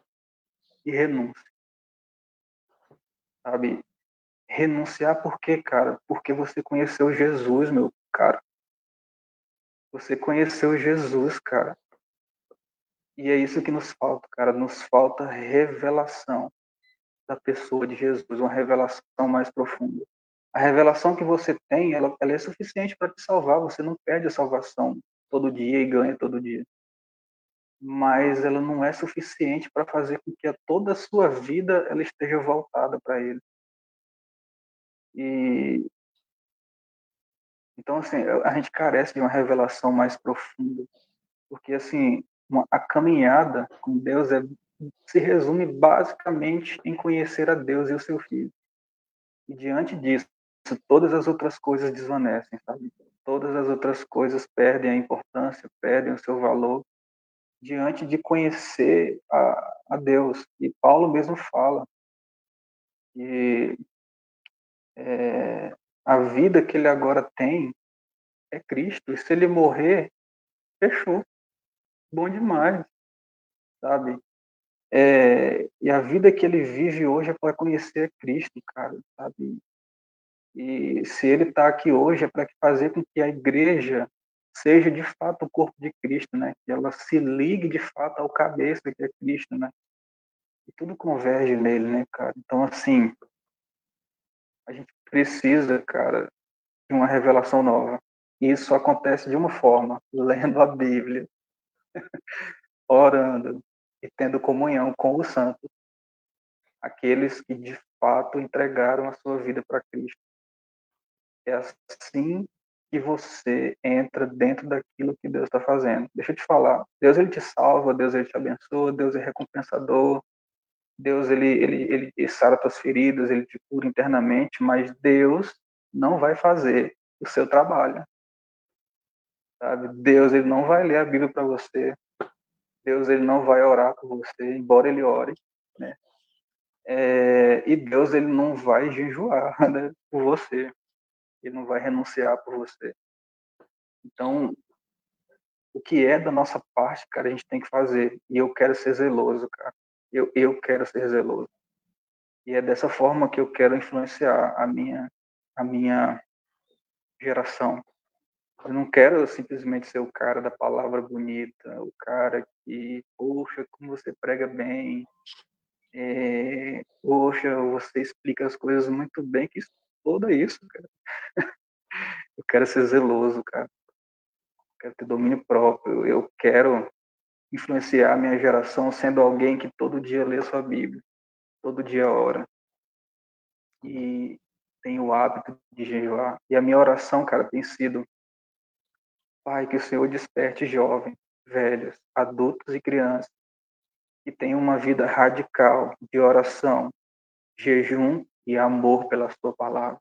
e renúncia. Sabe? Renunciar por quê, cara? Porque você conheceu Jesus, meu cara. Você conheceu Jesus, cara. E é isso que nos falta, cara. Nos falta revelação da pessoa de Jesus, uma revelação mais profunda. A revelação que você tem, ela, ela é suficiente para te salvar. Você não perde a salvação todo dia e ganha todo dia. Mas ela não é suficiente para fazer com que a toda a sua vida ela esteja voltada para Ele. E então assim a gente carece de uma revelação mais profunda, porque assim uma, a caminhada com Deus é, se resume basicamente em conhecer a Deus e o seu Filho. E diante disso, todas as outras coisas desvanecem, sabe? Todas as outras coisas perdem a importância, perdem o seu valor diante de conhecer a, a Deus. E Paulo mesmo fala que é, a vida que ele agora tem é Cristo. E se ele morrer, fechou. Bom demais, sabe? É, e a vida que ele vive hoje é para conhecer Cristo, cara, sabe? E se ele está aqui hoje é para fazer com que a igreja seja de fato o corpo de Cristo, né? Que ela se ligue de fato ao cabeça que é Cristo, né? E tudo converge nele, né, cara? Então, assim, a gente precisa, cara, de uma revelação nova. E isso acontece de uma forma, lendo a Bíblia, orando e tendo comunhão com os santos, aqueles que de fato entregaram a sua vida para Cristo. É assim que você entra dentro daquilo que Deus está fazendo. Deixa eu te falar, Deus ele te salva, Deus ele te abençoa, Deus é recompensador, Deus ele ele ele sara tuas feridas, ele te cura internamente, mas Deus não vai fazer o seu trabalho. Sabe? Deus ele não vai ler a Bíblia para você. Deus ele não vai orar por você, embora ele ore, né? É, e Deus ele não vai jejuar né, por você. Ele não vai renunciar por você. Então, o que é da nossa parte, cara, a gente tem que fazer. E eu quero ser zeloso, cara. Eu, eu quero ser zeloso. E é dessa forma que eu quero influenciar a minha, a minha geração. Eu não quero simplesmente ser o cara da palavra bonita, o cara que, poxa, como você prega bem, é, poxa, você explica as coisas muito bem, que toda isso, cara. Eu quero ser zeloso, cara. Eu quero ter domínio próprio. Eu quero influenciar a minha geração sendo alguém que todo dia lê sua Bíblia, todo dia ora. E tem o hábito de jejuar. E a minha oração, cara, tem sido Pai, que o Senhor desperte jovens, velhos, adultos e crianças que tenham uma vida radical de oração, jejum e amor pela sua palavra.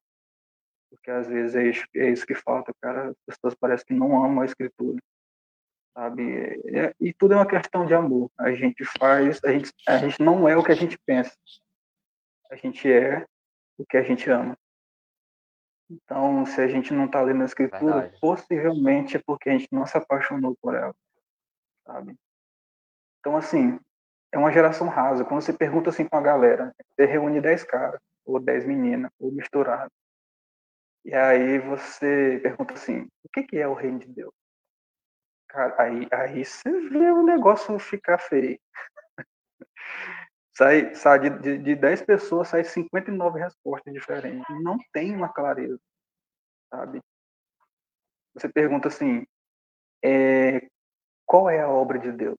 Porque às vezes é isso, é isso que falta, cara. As pessoas parecem que não amam a escritura. Sabe? É, e tudo é uma questão de amor. A gente faz, a gente, a gente não é o que a gente pensa. A gente é o que a gente ama. Então, se a gente não está lendo a escritura, Verdade. possivelmente é porque a gente não se apaixonou por ela, sabe? Então, assim, é uma geração rasa. Quando você pergunta assim com a galera, você reúne 10 caras, ou 10 meninas, ou misturado. E aí você pergunta assim, o que, que é o reino de Deus? Cara, aí, aí você vê o negócio ficar feio. sai, sai de, de, de 10 pessoas, sai 59 respostas diferentes. Não tem uma clareza, sabe? Você pergunta assim, é, qual é a obra de Deus?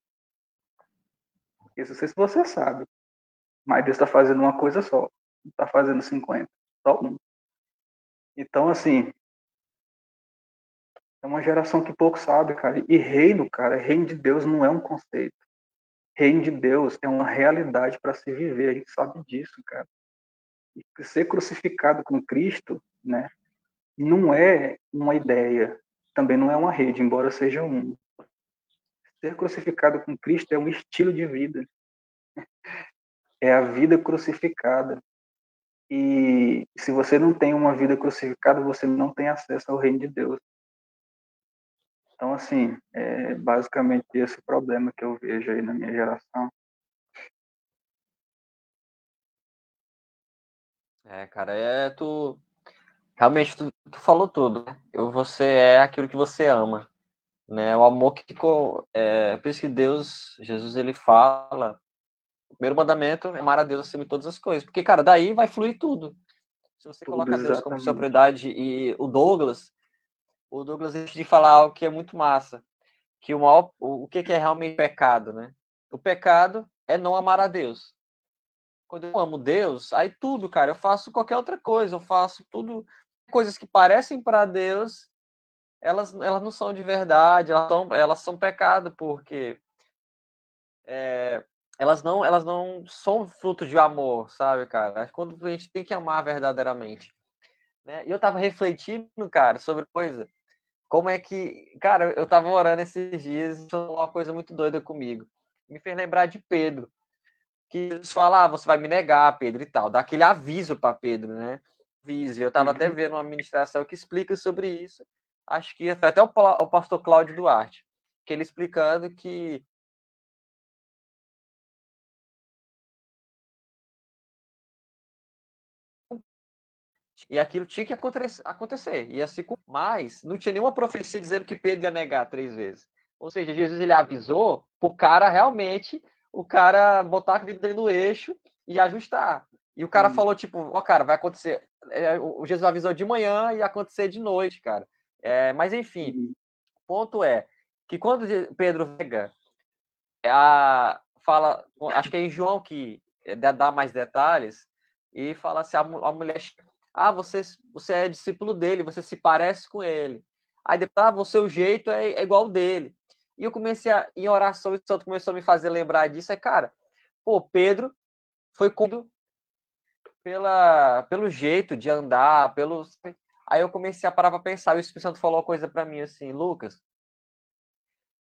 Isso não sei se você sabe, mas Deus está fazendo uma coisa só. Está fazendo 50, só um. Então, assim, é uma geração que pouco sabe, cara. E reino, cara, reino de Deus não é um conceito. Reino de Deus é uma realidade para se viver. A gente sabe disso, cara. E ser crucificado com Cristo, né, não é uma ideia, também não é uma rede, embora seja um. Ser crucificado com Cristo é um estilo de vida. É a vida crucificada. E se você não tem uma vida crucificada, você não tem acesso ao reino de Deus. Então, assim, é basicamente esse o problema que eu vejo aí na minha geração. É, cara, é tu. Realmente, tu, tu falou tudo. Né? Eu, você é aquilo que você ama. Né? O amor que. É, por isso que Deus, Jesus, ele fala. O primeiro mandamento é amar a Deus acima de todas as coisas. Porque, cara, daí vai fluir tudo. Se você tudo, coloca Deus como sua prioridade e o Douglas, o Douglas deixa de falar algo que é muito massa. Que o, maior, o, o que, que é realmente pecado, né? O pecado é não amar a Deus. Quando eu amo Deus, aí tudo, cara, eu faço qualquer outra coisa, eu faço tudo, coisas que parecem para Deus, elas, elas não são de verdade, elas são, elas são pecado, porque é, elas, não, elas não são fruto de amor, sabe, cara? Quando a gente tem que amar verdadeiramente. Né? E eu tava refletindo, cara, sobre coisa. Como é que. Cara, eu tava orando esses dias e uma coisa muito doida comigo. Me fez lembrar de Pedro que eles falam, ah, você vai me negar, Pedro, e tal. Dá aquele aviso para Pedro, né? Aviso. Eu estava até uhum. vendo uma ministração que explica sobre isso. Acho que até o, o pastor Cláudio Duarte, que ele explicando que E aquilo tinha que acontecer. Ia se Mas não tinha nenhuma profecia dizendo que Pedro ia negar três vezes. Ou seja, Jesus ele avisou o cara realmente o cara botar a vida dele no eixo e ajustar. E o cara hum. falou, tipo, ó, oh, cara, vai acontecer. É, o Jesus avisou de manhã e ia acontecer de noite, cara. É, mas enfim, hum. o ponto é que quando Pedro pega, a, fala, acho que é em João que dá mais detalhes, e fala assim: a, a mulher, ah, você, você é discípulo dele, você se parece com ele. Aí depois, ah, o jeito é, é igual dele. E eu comecei a, em oração, o Santo começou a me fazer lembrar disso. É, cara, pô, Pedro foi como pela, pelo jeito de andar, pelo. Aí eu comecei a parar para pensar. E o Espírito Santo falou uma coisa para mim assim, Lucas.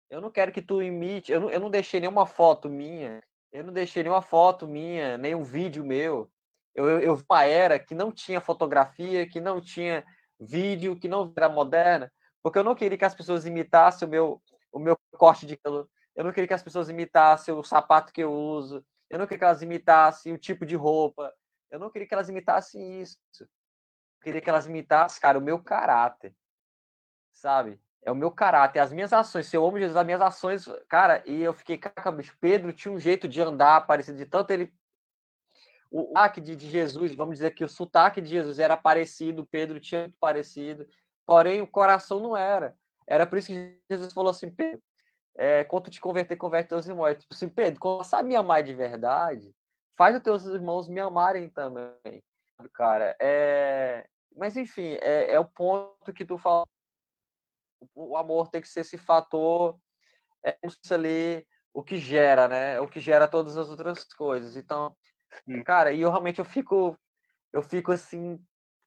Eu não quero que tu imite. Eu não, eu não deixei nenhuma foto minha. Eu não deixei nenhuma foto minha, nem um vídeo meu. Eu, eu, eu uma era que não tinha fotografia, que não tinha vídeo, que não era moderna, porque eu não queria que as pessoas imitassem o meu, o meu corte de cabelo. Eu não queria que as pessoas imitassem o sapato que eu uso. Eu não queria que elas imitassem o tipo de roupa. Eu não queria que elas imitassem isso. Eu queria que elas imitassem, cara, o meu caráter. Sabe? É o meu caráter, as minhas ações. Se eu amo Jesus, as minhas ações, cara, e eu fiquei, cara, bicho, Pedro tinha um jeito de andar parecido de tanto ele. O sotaque de, de Jesus, vamos dizer que o sotaque de Jesus era parecido, Pedro tinha parecido, porém o coração não era. Era por isso que Jesus falou assim, Pedro, é, quando te converter, converte teus irmãos. Tipo assim, Pedro, quando sabe me amar de verdade, faz os teus irmãos me amarem também, cara. É... Mas, enfim, é, é o ponto que tu fala. O amor tem que ser esse fator é ali o que gera, né? O que gera todas as outras coisas. Então, cara, e eu realmente eu fico eu fico assim,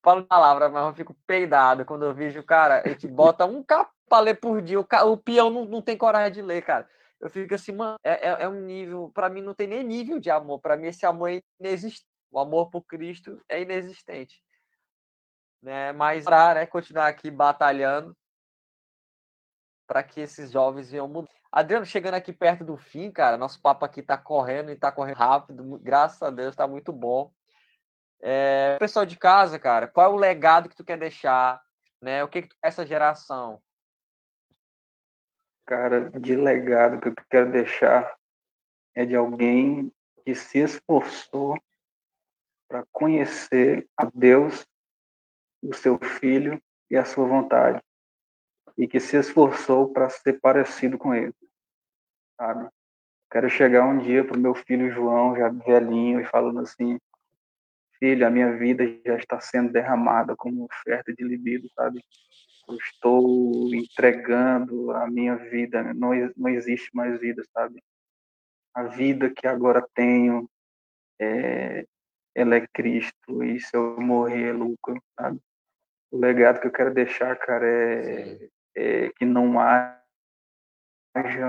falo palavra, mas eu fico peidado quando eu vejo, cara, a gente bota um cap para ler por dia. O, o peão não, não tem coragem de ler, cara. Eu fico assim, mano, é, é, é um nível, para mim não tem nem nível de amor. Para mim esse amor é inexistente. O amor por Cristo é inexistente. Né? Mas né, continuar aqui batalhando para que esses jovens venham mudar. Adriano, chegando aqui perto do fim, cara, nosso papo aqui tá correndo e tá correndo rápido, graças a Deus, tá muito bom. É, pessoal de casa, cara, qual é o legado que tu quer deixar, né? O que, que tu, essa geração cara, de legado que eu quero deixar é de alguém que se esforçou para conhecer a Deus, o seu filho e a sua vontade, e que se esforçou para ser parecido com ele, sabe? Quero chegar um dia para o meu filho João, já velhinho, e falando assim: filho, a minha vida já está sendo derramada como oferta de libido, sabe? Eu estou entregando a minha vida, não, não existe mais vida, sabe? A vida que agora tenho, é, ela é Cristo, e se eu morrer é lucro, sabe? O legado que eu quero deixar, cara, é, é que não haja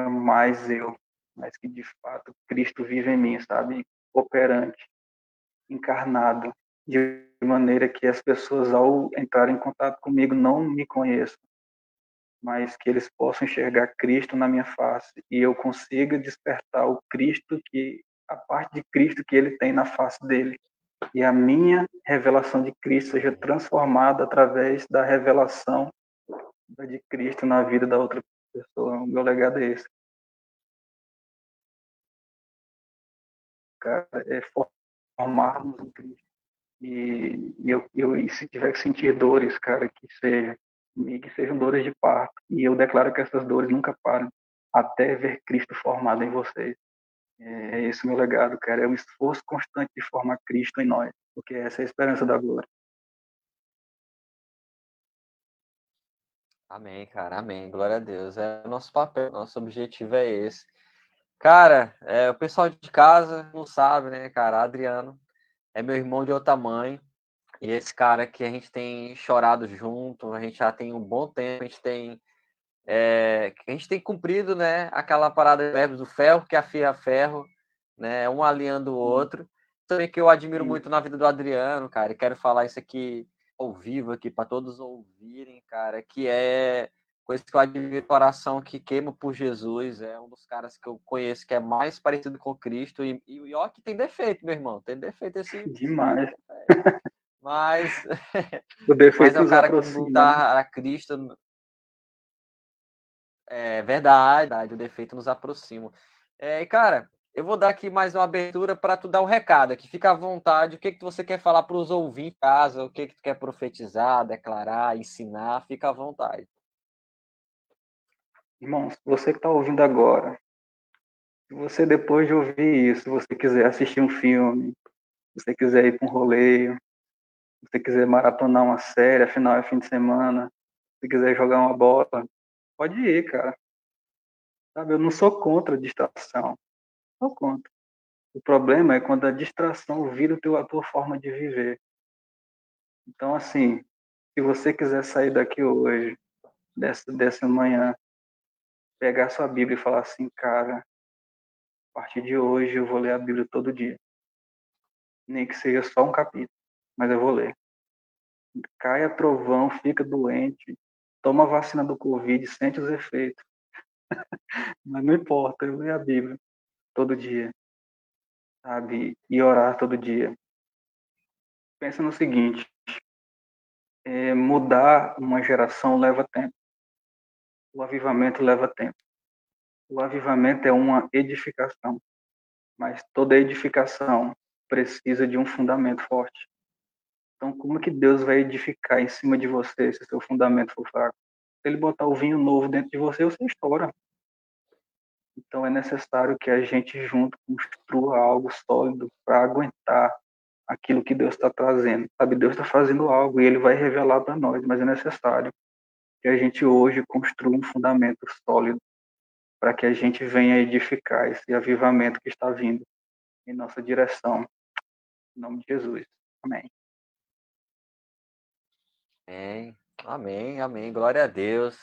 mais eu, mas que de fato Cristo vive em mim, sabe? Operante, encarnado, de maneira que as pessoas, ao entrar em contato comigo, não me conheçam, mas que eles possam enxergar Cristo na minha face e eu consiga despertar o Cristo que a parte de Cristo que ele tem na face dele e a minha revelação de Cristo seja transformada através da revelação de Cristo na vida da outra pessoa. O meu legado é esse. Cara, é formarmos em Cristo. E, eu, eu, e se tiver que sentir dores, cara, que seja, que sejam dores de parto. E eu declaro que essas dores nunca param até ver Cristo formado em vocês. É esse o meu legado, cara. É um esforço constante de formar Cristo em nós, porque essa é a esperança da glória. Amém, cara. Amém. Glória a Deus. É o nosso papel, nosso objetivo é esse. Cara, é, o pessoal de casa não sabe, né, cara? Adriano é meu irmão de outra mãe. E esse cara que a gente tem chorado junto, a gente já tem um bom tempo, a gente tem é, a gente tem cumprido, né, aquela parada de do ferro que afia ferro, né, um alinhando o outro. Também que eu admiro muito na vida do Adriano, cara, e quero falar isso aqui ao vivo aqui para todos ouvirem, cara, que é coisa que eu admiro coração que queima por Jesus, é um dos caras que eu conheço que é mais parecido com Cristo e, e ó que tem defeito, meu irmão, tem defeito esse demais. Mas o defeito mas é o cara que dá a Cristo é verdade, o defeito nos aproxima. É, e, cara, eu vou dar aqui mais uma abertura para tu dar um recado aqui. Fica à vontade. O que, que você quer falar para os ouvintes em casa? O que, que tu quer profetizar, declarar, ensinar? Fica à vontade. Irmãos, você que está ouvindo agora, se você depois de ouvir isso, você quiser assistir um filme, você quiser ir para um rolê, se você quiser maratonar uma série, afinal é fim de semana, se quiser jogar uma bola, Pode ir, cara. Sabe, eu não sou contra a distração. Sou contra. O problema é quando a distração vira a tua forma de viver. Então, assim, se você quiser sair daqui hoje, dessa, dessa manhã, pegar sua Bíblia e falar assim, cara, a partir de hoje eu vou ler a Bíblia todo dia. Nem que seja só um capítulo, mas eu vou ler. Caia trovão, fica doente, toma a vacina do Covid, sente os efeitos. Mas não importa, eu leio a Bíblia todo dia, sabe? E orar todo dia. Pensa no seguinte: é, mudar uma geração leva tempo. O avivamento leva tempo. O avivamento é uma edificação, mas toda edificação precisa de um fundamento forte. Então, como que Deus vai edificar em cima de você se seu fundamento for fraco? Se ele botar o vinho novo dentro de você, você estoura. Então, é necessário que a gente junto construa algo sólido para aguentar aquilo que Deus está trazendo. Sabe, Deus está fazendo algo e Ele vai revelar para nós, mas é necessário que a gente hoje construa um fundamento sólido para que a gente venha edificar esse avivamento que está vindo em nossa direção. Em nome de Jesus. Amém. Amém, amém, amém. Glória a Deus.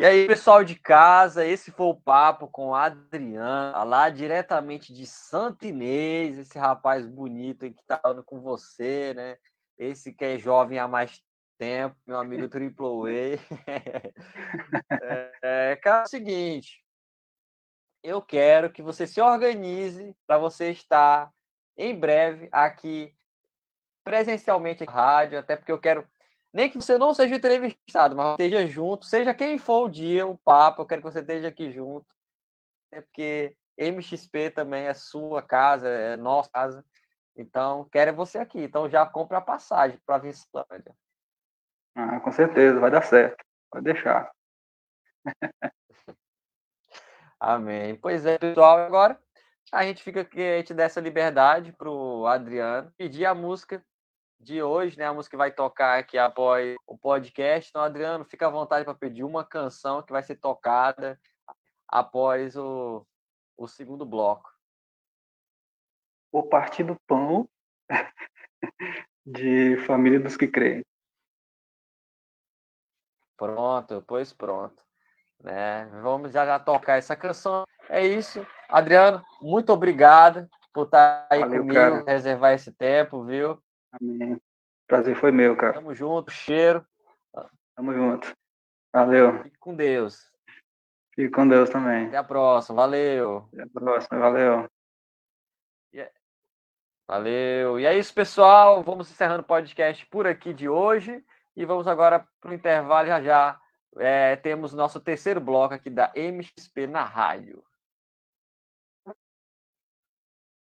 E aí, pessoal de casa, esse foi o papo com o Adriano, lá diretamente de Santa Inês, esse rapaz bonito que está falando com você, né? Esse que é jovem há mais tempo, meu amigo Triple A. é, cara, é o seguinte, eu quero que você se organize para você estar em breve aqui presencialmente na rádio, até porque eu quero nem que você não seja entrevistado, mas esteja junto, seja quem for o dia, o papo, eu quero que você esteja aqui junto, é porque MXP também é sua casa, é nossa casa, então quero você aqui, então já compra a passagem para a Vislândia. Ah, com certeza, vai dar certo, pode deixar. Amém. Pois é, pessoal, agora a gente fica aqui, a gente dá essa liberdade pro Adriano pedir a música de hoje, né? A música que vai tocar aqui após o podcast. Então, Adriano, fica à vontade para pedir uma canção que vai ser tocada após o, o segundo bloco. O Partido Pão de Família dos que Creem. Pronto, pois pronto. Né? Vamos já, já tocar essa canção. É isso. Adriano, muito obrigado por estar aí Valeu, comigo, cara. reservar esse tempo, viu? Amém. Prazer foi meu, cara. Tamo junto, cheiro. Tamo junto. Valeu. Fique com Deus. Fique com Deus também. Até a próxima. Valeu. Até a próxima. Valeu. Yeah. Valeu. E é isso, pessoal. Vamos encerrando o podcast por aqui de hoje. E vamos agora para o intervalo já já. É, temos nosso terceiro bloco aqui da MXP na rádio.